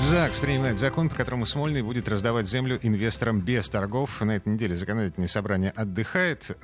ЗАГС принимает закон, по которому Смольный будет раздавать землю инвесторам без торгов. На этой неделе законодательное собрание отдыхает.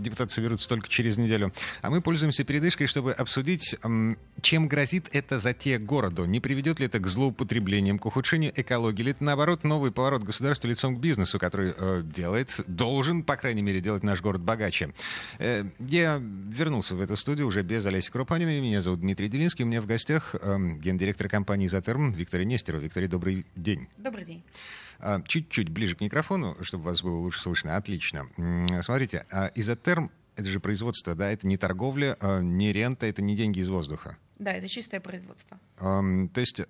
Депутаты соберутся только через неделю. А мы пользуемся передышкой, чтобы обсудить, чем грозит это затея городу. Не приведет ли это к злоупотреблениям, к ухудшению экологии? Или это, наоборот, новый поворот государства лицом к бизнесу, который э, делает, должен, по крайней мере, делать наш город богаче. Э, я вернулся в эту студию уже без Олеси Крупаниной. Меня зовут Дмитрий Делинский. У меня в гостях гендиректор компании «Изотерм» Виктория Нестерова. Виктория, добрый день. Добрый день. А, чуть-чуть ближе к микрофону, чтобы вас было лучше слышно. Отлично. Смотрите, а изотерм — это же производство, да? Это не торговля, а не рента, это не деньги из воздуха. Да, это чистое производство. То есть э,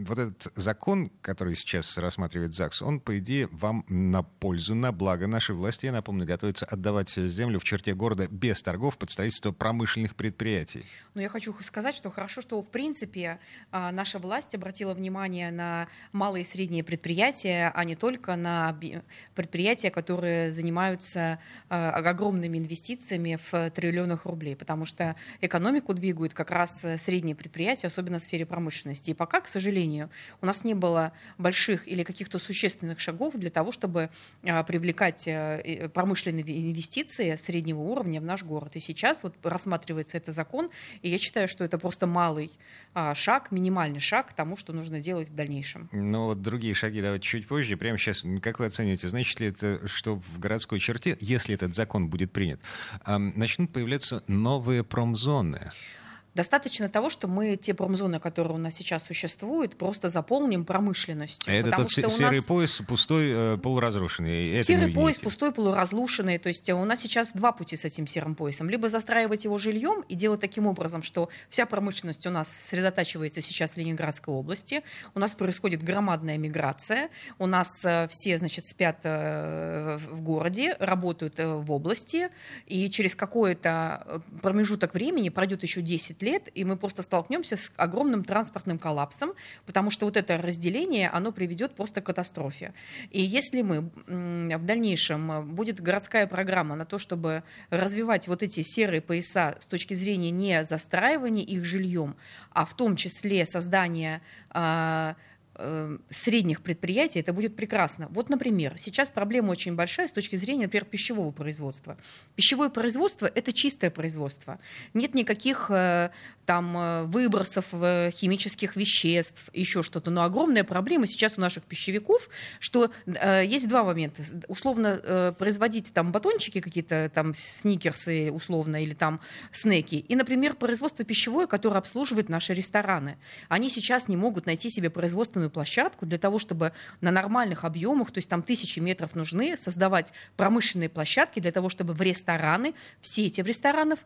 вот этот закон, который сейчас рассматривает ЗАГС, он, по идее, вам на пользу, на благо нашей власти, я напомню, готовится отдавать землю в черте города без торгов под строительство промышленных предприятий. Но я хочу сказать, что хорошо, что, в принципе, а, наша власть обратила внимание на малые и средние предприятия, а не только на предприятия, которые занимаются а, огромными инвестициями в триллионах рублей, потому что экономику двигают как раз средние предприятия, особенно в сфере промышленности. И пока, к сожалению, у нас не было больших или каких-то существенных шагов для того, чтобы а, привлекать э, промышленные инвестиции среднего уровня в наш город. И сейчас вот рассматривается этот закон, и я считаю, что это просто малый а, шаг, минимальный шаг к тому, что нужно делать в дальнейшем. Ну вот другие шаги давайте чуть позже. Прямо сейчас, как вы оцениваете, значит ли это, что в городской черте, если этот закон будет принят, начнут появляться новые промзоны? Достаточно того, что мы те промзоны, которые у нас сейчас существуют, просто заполним промышленностью. Это тот серый нас... пояс пустой, э, полуразрушенный. серый пояс пустой, полуразрушенный. То есть у нас сейчас два пути с этим серым поясом. Либо застраивать его жильем и делать таким образом, что вся промышленность у нас сосредотачивается сейчас в Ленинградской области. У нас происходит громадная миграция. У нас э, все, значит, спят э, в городе, работают в области. И через какой-то промежуток времени, пройдет еще 10 лет, и мы просто столкнемся с огромным транспортным коллапсом, потому что вот это разделение, оно приведет просто к катастрофе. И если мы в дальнейшем э, будет городская программа на то, чтобы развивать вот эти серые пояса с точки зрения не застраивания их жильем, а в том числе создания а, средних предприятий, это будет прекрасно. Вот, например, сейчас проблема очень большая с точки зрения, например, пищевого производства. Пищевое производство – это чистое производство. Нет никаких э, там э, выбросов химических веществ, еще что-то. Но огромная проблема сейчас у наших пищевиков, что есть два момента. Условно производить там батончики какие-то, там сникерсы условно, или там снеки. И, например, производство пищевое, которое обслуживает наши рестораны. Они сейчас не могут найти себе производство собственную площадку для того, чтобы на нормальных объемах, то есть там тысячи метров нужны, создавать промышленные площадки для того, чтобы в рестораны, в сети в ресторанов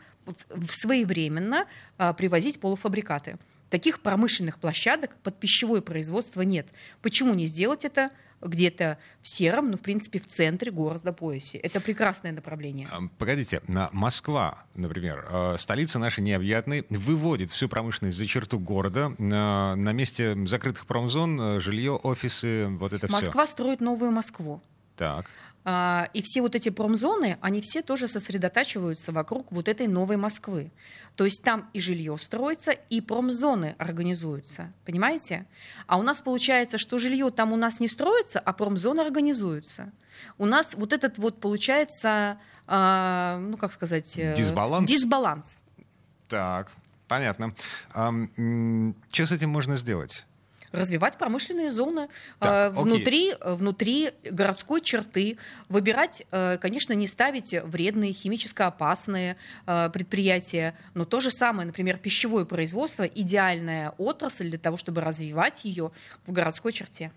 своевременно а, привозить полуфабрикаты. Таких промышленных площадок под пищевое производство нет. Почему не сделать это? Где-то в сером, но в принципе в центре города поясе. Это прекрасное направление. Погодите, Москва, например, э, столица наша необъятная, выводит всю промышленность за черту города. На, на месте закрытых промзон э, жилье, офисы, вот это Москва все. Москва строит новую Москву. Так. А, и все вот эти промзоны, они все тоже сосредотачиваются вокруг вот этой новой Москвы. То есть там и жилье строится, и промзоны организуются. Понимаете? А у нас получается, что жилье там у нас не строится, а промзоны организуются. У нас вот этот вот получается, э, ну как сказать... Э, дисбаланс? Дисбаланс. Так, понятно. А, что с этим можно сделать? Развивать промышленные зоны так, э, внутри, внутри городской черты, выбирать, э, конечно, не ставить вредные, химически опасные э, предприятия, но то же самое, например, пищевое производство, идеальная отрасль для того, чтобы развивать ее в городской черте.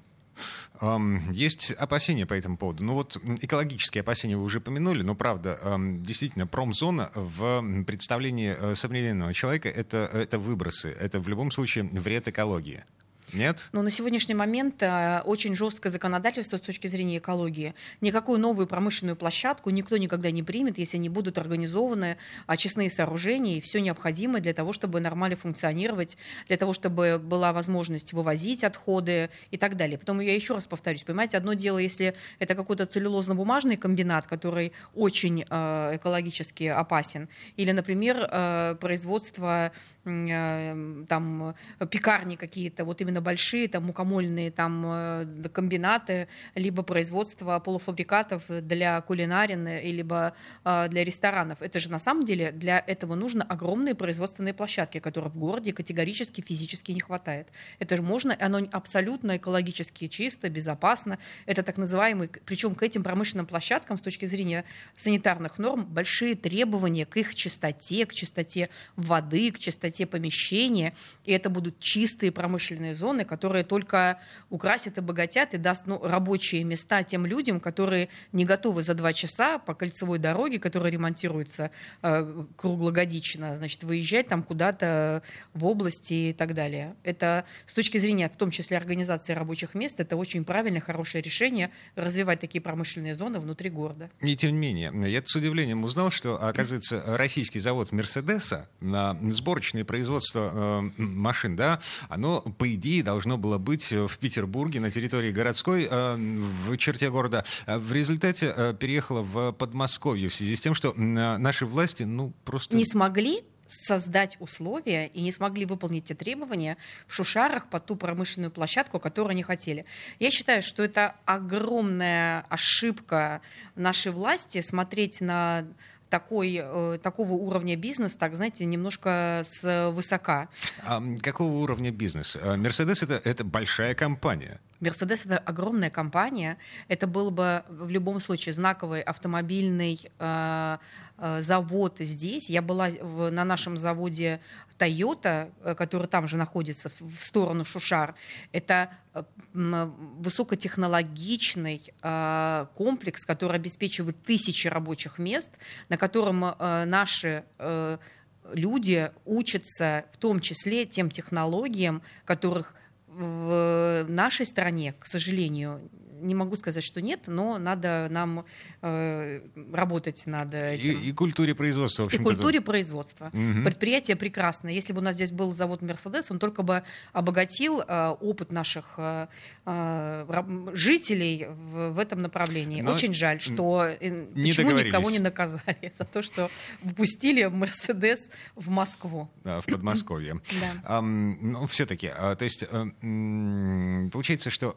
Есть опасения по этому поводу. Ну вот экологические опасения вы уже помянули, но правда, действительно, промзона в представлении современного человека это, это выбросы, это в любом случае вред экологии. Нет? Но на сегодняшний момент э, очень жесткое законодательство с точки зрения экологии. Никакую новую промышленную площадку никто никогда не примет, если не будут организованы очистные сооружения и все необходимое для того, чтобы нормально функционировать, для того, чтобы была возможность вывозить отходы и так далее. Потом я еще раз повторюсь, понимаете, одно дело, если это какой-то целлюлозно-бумажный комбинат, который очень э, экологически опасен, или, например, э, производство там пекарни какие-то, вот именно большие, там мукомольные там э, комбинаты, либо производство полуфабрикатов для кулинарин, либо э, для ресторанов. Это же на самом деле для этого нужно огромные производственные площадки, которые в городе категорически физически не хватает. Это же можно, оно абсолютно экологически чисто, безопасно. Это так называемый, причем к этим промышленным площадкам с точки зрения санитарных норм большие требования к их чистоте, к чистоте воды, к чистоте те помещения, и это будут чистые промышленные зоны, которые только украсят и богатят и даст ну, рабочие места тем людям, которые не готовы за два часа по кольцевой дороге, которая ремонтируется э, круглогодично, значит, выезжать там куда-то в области и так далее. Это с точки зрения, в том числе, организации рабочих мест, это очень правильное, хорошее решение развивать такие промышленные зоны внутри города. И тем не менее, я с удивлением узнал, что, оказывается, российский завод Мерседеса на сборочные производство э, машин, да, оно, по идее, должно было быть в Петербурге, на территории городской, э, в черте города. А в результате э, переехало в Подмосковье в связи с тем, что э, наши власти, ну, просто... Не смогли создать условия и не смогли выполнить те требования в Шушарах под ту промышленную площадку, которую они хотели. Я считаю, что это огромная ошибка нашей власти смотреть на такой, э, такого уровня бизнес, так, знаете, немножко с высока. А какого уровня бизнес? Э, Мерседес это, это большая компания. Мерседес это огромная компания. Это был бы в любом случае знаковый автомобильный э, э, завод здесь. Я была в, на нашем заводе Toyota, э, который там же находится в сторону Шушар. Это э, высокотехнологичный комплекс, который обеспечивает тысячи рабочих мест, на котором наши люди учатся в том числе тем технологиям, которых в нашей стране, к сожалению, не могу сказать, что нет, но надо нам э, работать над этим. И, и культуре производства. В общем и культуре производства. Угу. Предприятие прекрасное. Если бы у нас здесь был завод Мерседес, он только бы обогатил э, опыт наших э, э жителей в, в этом направлении. Но Очень жаль, что не почему никого не наказали за то, что выпустили Мерседес в Москву. Да, в Подмосковье. да. Все-таки, а, то есть э, получается, что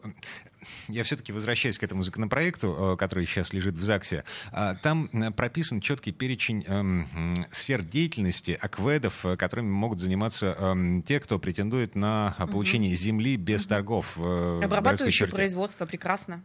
я все-таки возвращаюсь к этому законопроекту, э, который сейчас лежит в ЗАГСе. А, там э, прописан четкий перечень эм, сфер деятельности акведов, э, которыми могут заниматься эм, те, кто претендует на получение земли без торгов. Обрабатывающее производство прекрасно.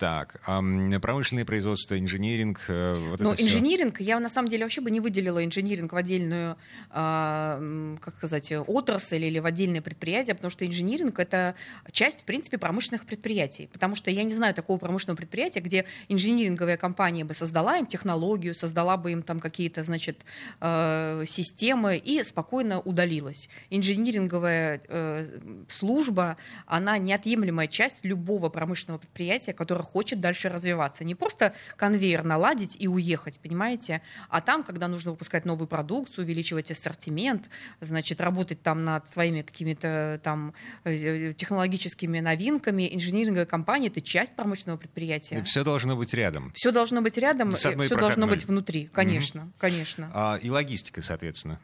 Так, а промышленное производство, инжиниринг, э, вот Ну, инжиниринг, все. я на самом деле вообще бы не выделила инжиниринг в отдельную, э, как сказать, отрасль или в отдельное предприятие, потому что инжиниринг — это часть, в принципе, промышленных предприятий. Потому что я не знаю такого промышленного предприятия, где инжиниринговая компания бы создала им технологию, создала бы им там какие-то, значит, э, системы и спокойно удалилась. Инжиниринговая э, служба, она неотъемлемая часть любого промышленного предприятия, которое хочет дальше развиваться. Не просто конвейер наладить и уехать, понимаете, а там, когда нужно выпускать новую продукцию, увеличивать ассортимент, значит, работать там над своими какими-то там э, технологическими новинками, инжиниринговая компания — это часть промышленного предприятия. И все должно быть рядом. Все должно быть рядом, все должно быть внутри, конечно, угу. конечно. А, и логистика, соответственно.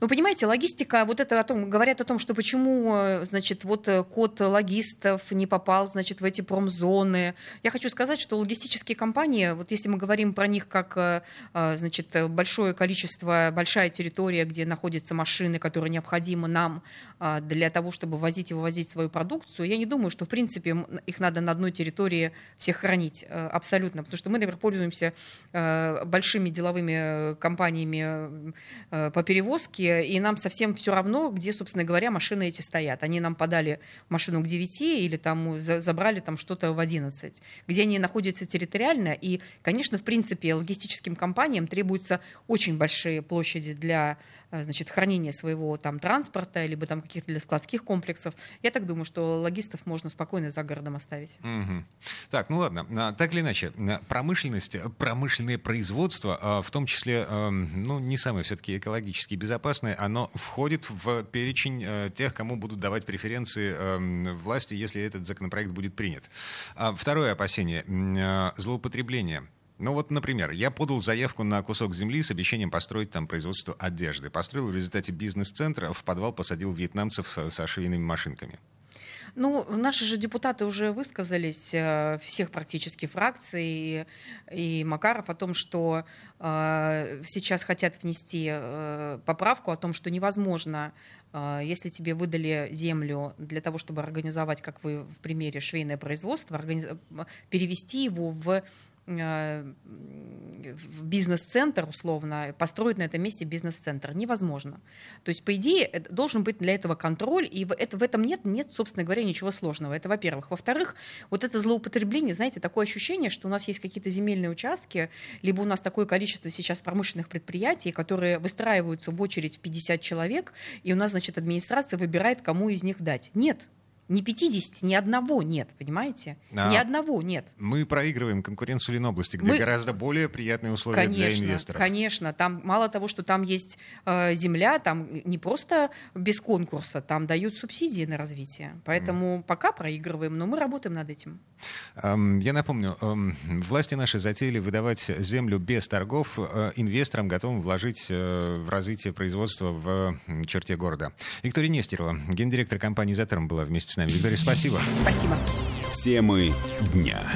Ну, понимаете, логистика, вот это о том, говорят о том, что почему, э, значит, вот э, код логистов не попал, значит, в эти промзоны. Я хочу сказать, что логистические компании, вот если мы говорим про них как, э, значит, большое количество, большая территория, где находятся машины, которые необходимы нам для того, чтобы возить и вывозить свою продукцию, я не думаю, что, в принципе, их надо на одной территории всех хранить абсолютно, потому что мы, например, пользуемся большими деловыми компаниями по перевозке, и нам совсем все равно, где, собственно говоря, машины эти стоят. Они нам подали машину к 9 или там забрали там что-то в 11, где они находятся территориально. И, конечно, в принципе, логистическим компаниям требуются очень большие площади для значит, хранения своего там транспорта, либо там каких-то для складских комплексов. Я так думаю, что логистов можно спокойно за городом оставить. Угу. Так, ну ладно. А, так или иначе, промышленность, промышленное производство, а, в том числе, ну, не самое все-таки экологически безопасное, оно входит в перечень э, тех, кому будут давать преференции власти, если этот законопроект будет принят. Второе опасение — злоупотребление. Ну вот, например, я подал заявку на кусок земли с обещанием построить там производство одежды. Построил в результате бизнес-центра, в подвал посадил вьетнамцев со швейными машинками. Ну, наши же депутаты уже высказались, э, всех практически фракций, и, и Макаров о том, что э, сейчас хотят внести э, поправку о том, что невозможно, э, если тебе выдали землю для того, чтобы организовать, как вы в примере, швейное производство, организ... перевести его в Э, в бизнес-центр, условно, построить на этом месте бизнес-центр. Невозможно. То есть, по идее, должен быть для этого контроль, и это, в этом нет, нет, собственно говоря, ничего сложного. Это во-первых. Во-вторых, вот это злоупотребление, знаете, такое ощущение, что у нас есть какие-то земельные участки, либо у нас такое количество сейчас промышленных предприятий, которые выстраиваются в очередь в 50 человек, и у нас, значит, администрация выбирает, кому из них дать. Нет, ни 50, ни одного нет, понимаете? А ни одного нет. Мы проигрываем конкуренцию Ленобласти, где Мы... гораздо более приятные условия конечно, для инвесторов. Конечно, там мало того, что там есть э, земля, там не просто без конкурса, там дают субсидии на развитие. Поэтому mm. пока проигрываем, но мы работаем над этим. Um, я напомню, um, власти наши затеяли выдавать землю без торгов uh, инвесторам, готовым вложить uh, в развитие производства в черте города. Виктория Нестерова, гендиректор компании «Затерм» была вместе с нами. Виктория, спасибо. Спасибо. Темы дня.